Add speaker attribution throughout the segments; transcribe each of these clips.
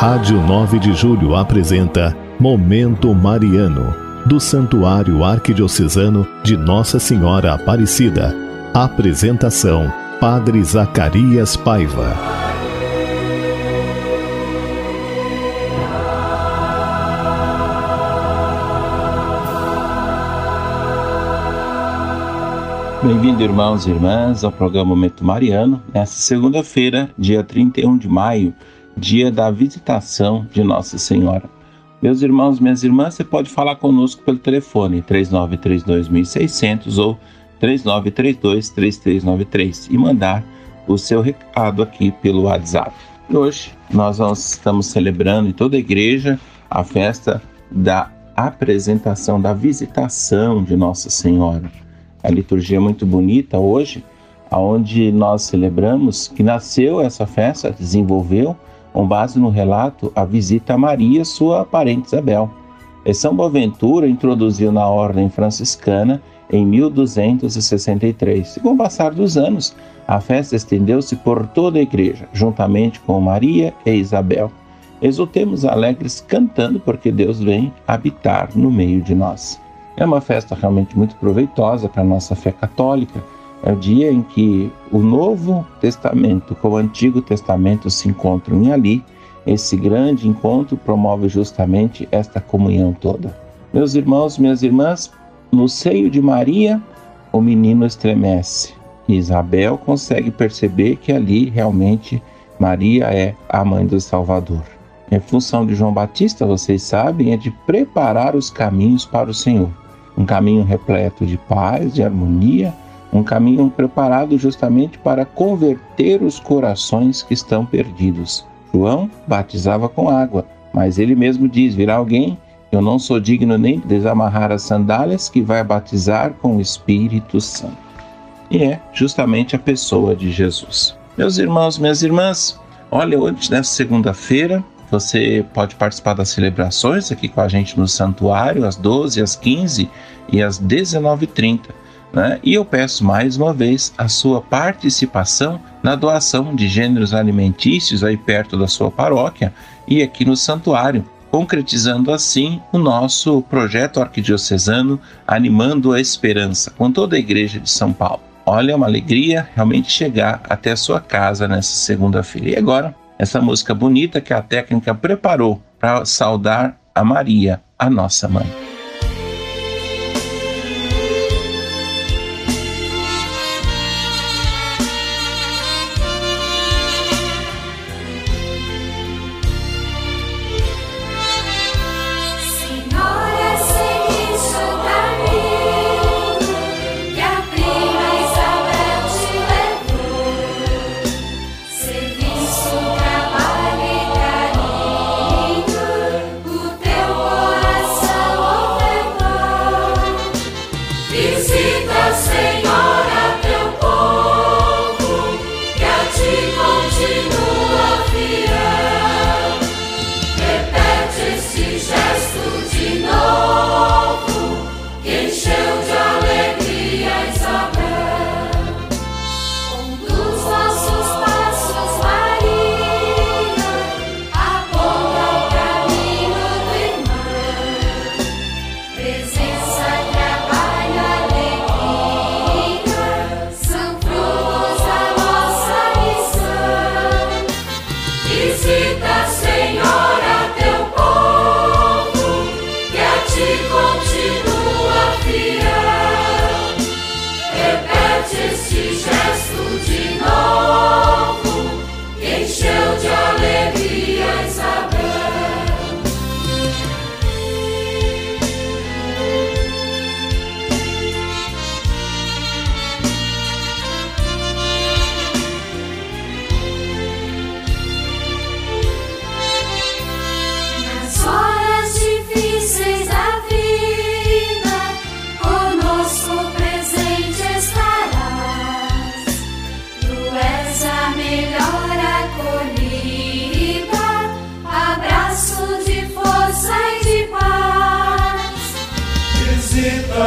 Speaker 1: Rádio 9 de Julho apresenta Momento Mariano, do Santuário Arquidiocesano de Nossa Senhora Aparecida. Apresentação: Padre Zacarias Paiva.
Speaker 2: Bem-vindo, irmãos e irmãs, ao programa Momento Mariano, nesta segunda-feira, dia 31 de maio dia da visitação de Nossa Senhora. Meus irmãos, minhas irmãs, você pode falar conosco pelo telefone 3932.600 ou 3932-3393 e mandar o seu recado aqui pelo WhatsApp. E hoje nós estamos celebrando em toda a igreja a festa da apresentação, da visitação de Nossa Senhora. A liturgia é muito bonita hoje, onde nós celebramos que nasceu essa festa, desenvolveu com base no relato, a visita a Maria, sua parente Isabel. E São Boaventura introduziu na ordem franciscana em 1263. E com o passar dos anos, a festa estendeu-se por toda a igreja, juntamente com Maria e Isabel. Exultemos alegres cantando, porque Deus vem habitar no meio de nós. É uma festa realmente muito proveitosa para a nossa fé católica é o dia em que o Novo Testamento com o Antigo Testamento se encontram ali esse grande encontro promove justamente esta comunhão toda. Meus irmãos, minhas irmãs, no seio de Maria, o menino estremece. Isabel consegue perceber que ali realmente Maria é a mãe do Salvador. A função de João Batista, vocês sabem, é de preparar os caminhos para o Senhor. Um caminho repleto de paz, de harmonia, um caminho preparado justamente para converter os corações que estão perdidos. João batizava com água, mas ele mesmo diz: virá alguém, eu não sou digno nem de desamarrar as sandálias, que vai batizar com o Espírito Santo. E é justamente a pessoa de Jesus. Meus irmãos, minhas irmãs, olha, hoje, nessa segunda-feira, você pode participar das celebrações aqui com a gente no santuário, às 12, às 15 e às 19h30. Né? E eu peço mais uma vez a sua participação na doação de gêneros alimentícios aí perto da sua paróquia e aqui no santuário, concretizando assim o nosso projeto arquidiocesano Animando a Esperança, com toda a Igreja de São Paulo. Olha, é uma alegria realmente chegar até a sua casa nessa segunda-feira. E agora, essa música bonita que a técnica preparou para saudar a Maria, a nossa mãe.
Speaker 3: gesto de novo encheu de alegria.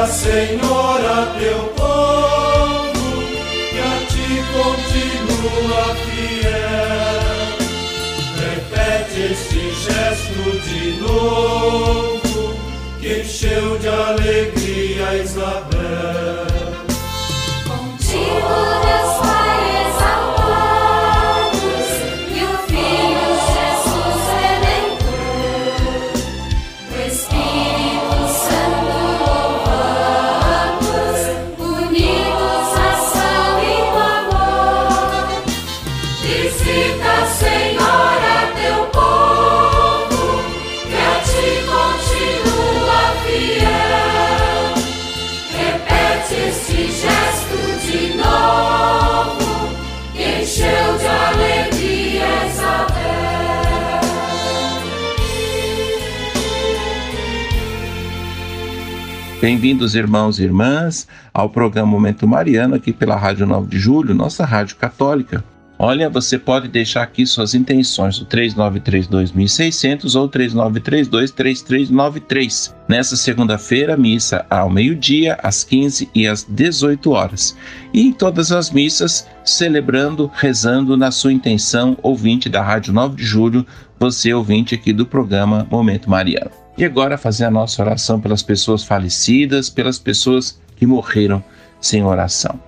Speaker 4: Senhora, teu povo, que a ti continua fiel. Repete este gesto de novo que encheu de alegria Isabel.
Speaker 2: Bem-vindos, irmãos e irmãs, ao programa Momento Mariano, aqui pela Rádio 9 de Julho, nossa rádio católica. Olha, você pode deixar aqui suas intenções no 3932.600 ou 3932.3393. Nessa segunda-feira, missa ao meio-dia, às 15 e às 18 horas. E em todas as missas, celebrando, rezando na sua intenção, ouvinte da Rádio 9 de Julho, você ouvinte aqui do programa Momento Mariano. E agora fazer a nossa oração pelas pessoas falecidas, pelas pessoas que morreram sem oração.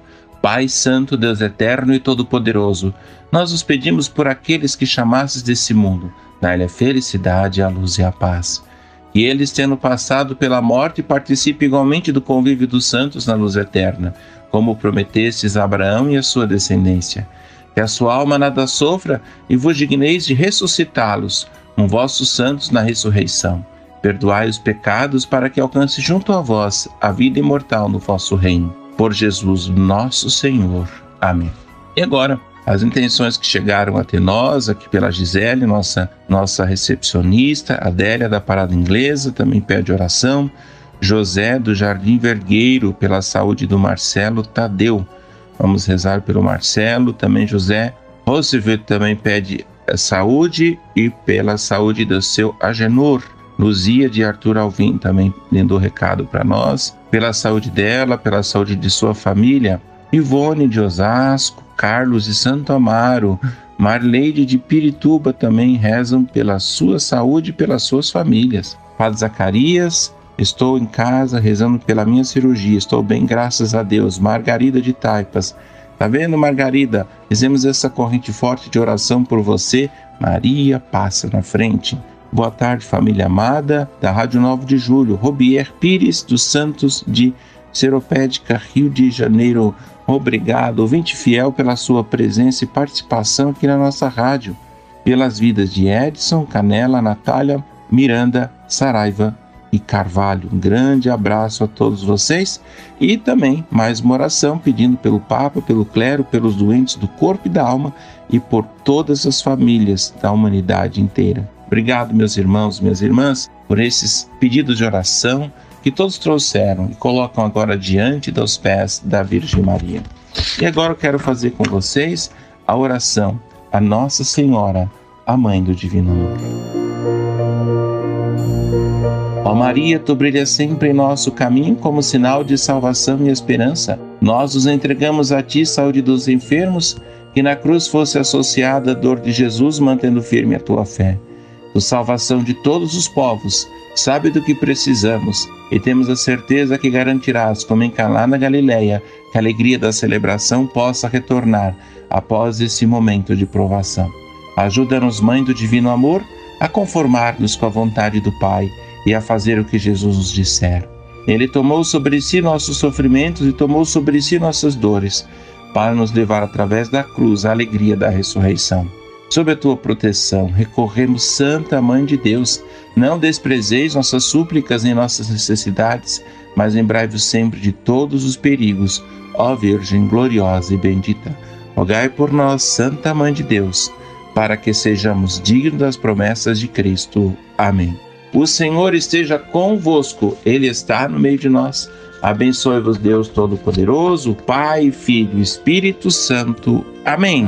Speaker 2: Pai Santo, Deus Eterno e Todo-Poderoso, nós os pedimos por aqueles que chamasses desse mundo, dai-lhe a felicidade, a luz e a paz. Que eles, tendo passado pela morte, participem igualmente do convívio dos santos na luz eterna, como prometestes a Abraão e a sua descendência. Que a sua alma nada sofra e vos digneis de ressuscitá-los, com vossos santos na ressurreição. Perdoai os pecados para que alcance junto a vós a vida imortal no vosso reino. Por Jesus nosso Senhor. Amém. E agora, as intenções que chegaram até nós, aqui pela Gisele, nossa, nossa recepcionista, Adélia da Parada Inglesa, também pede oração. José do Jardim Vergueiro, pela saúde do Marcelo Tadeu. Vamos rezar pelo Marcelo, também José. Roosevelt também pede eh, saúde e pela saúde do seu Agenor. Luzia de Arthur Alvim também dando o recado para nós, pela saúde dela, pela saúde de sua família. Ivone de Osasco, Carlos de Santo Amaro, Marleide de Pirituba também rezam pela sua saúde e pelas suas famílias. Padre Zacarias, estou em casa rezando pela minha cirurgia, estou bem, graças a Deus. Margarida de Taipas, tá vendo, Margarida? Fizemos essa corrente forte de oração por você. Maria passa na frente. Boa tarde, família amada da Rádio 9 de Julho. Robier Pires dos Santos de Seropédica, Rio de Janeiro. Obrigado, ouvinte fiel, pela sua presença e participação aqui na nossa rádio. Pelas vidas de Edson, Canela, Natália, Miranda, Saraiva e Carvalho. Um grande abraço a todos vocês e também mais uma oração pedindo pelo Papa, pelo clero, pelos doentes do corpo e da alma e por todas as famílias da humanidade inteira. Obrigado, meus irmãos, minhas irmãs, por esses pedidos de oração que todos trouxeram e colocam agora diante dos pés da Virgem Maria. E agora eu quero fazer com vocês a oração a Nossa Senhora, a Mãe do Divino Amor. Ó Maria, tu brilhas sempre em nosso caminho como sinal de salvação e esperança. Nós os entregamos a ti, saúde dos enfermos, que na cruz fosse associada a dor de Jesus, mantendo firme a tua fé. Tu salvação de todos os povos, sabe do que precisamos e temos a certeza que garantirás, como em Caná na Galileia, que a alegria da celebração possa retornar após esse momento de provação. Ajuda-nos, Mãe do Divino Amor, a conformar-nos com a vontade do Pai e a fazer o que Jesus nos disser. Ele tomou sobre si nossos sofrimentos e tomou sobre si nossas dores, para nos levar através da cruz à alegria da ressurreição. Sob a tua proteção, recorremos, Santa Mãe de Deus. Não desprezeis nossas súplicas nem nossas necessidades, mas lembrai-vos sempre de todos os perigos, ó Virgem gloriosa e bendita. Rogai por nós, Santa Mãe de Deus, para que sejamos dignos das promessas de Cristo. Amém. O Senhor esteja convosco, Ele está no meio de nós. Abençoe-vos, Deus Todo-Poderoso, Pai, Filho e Espírito Santo. Amém.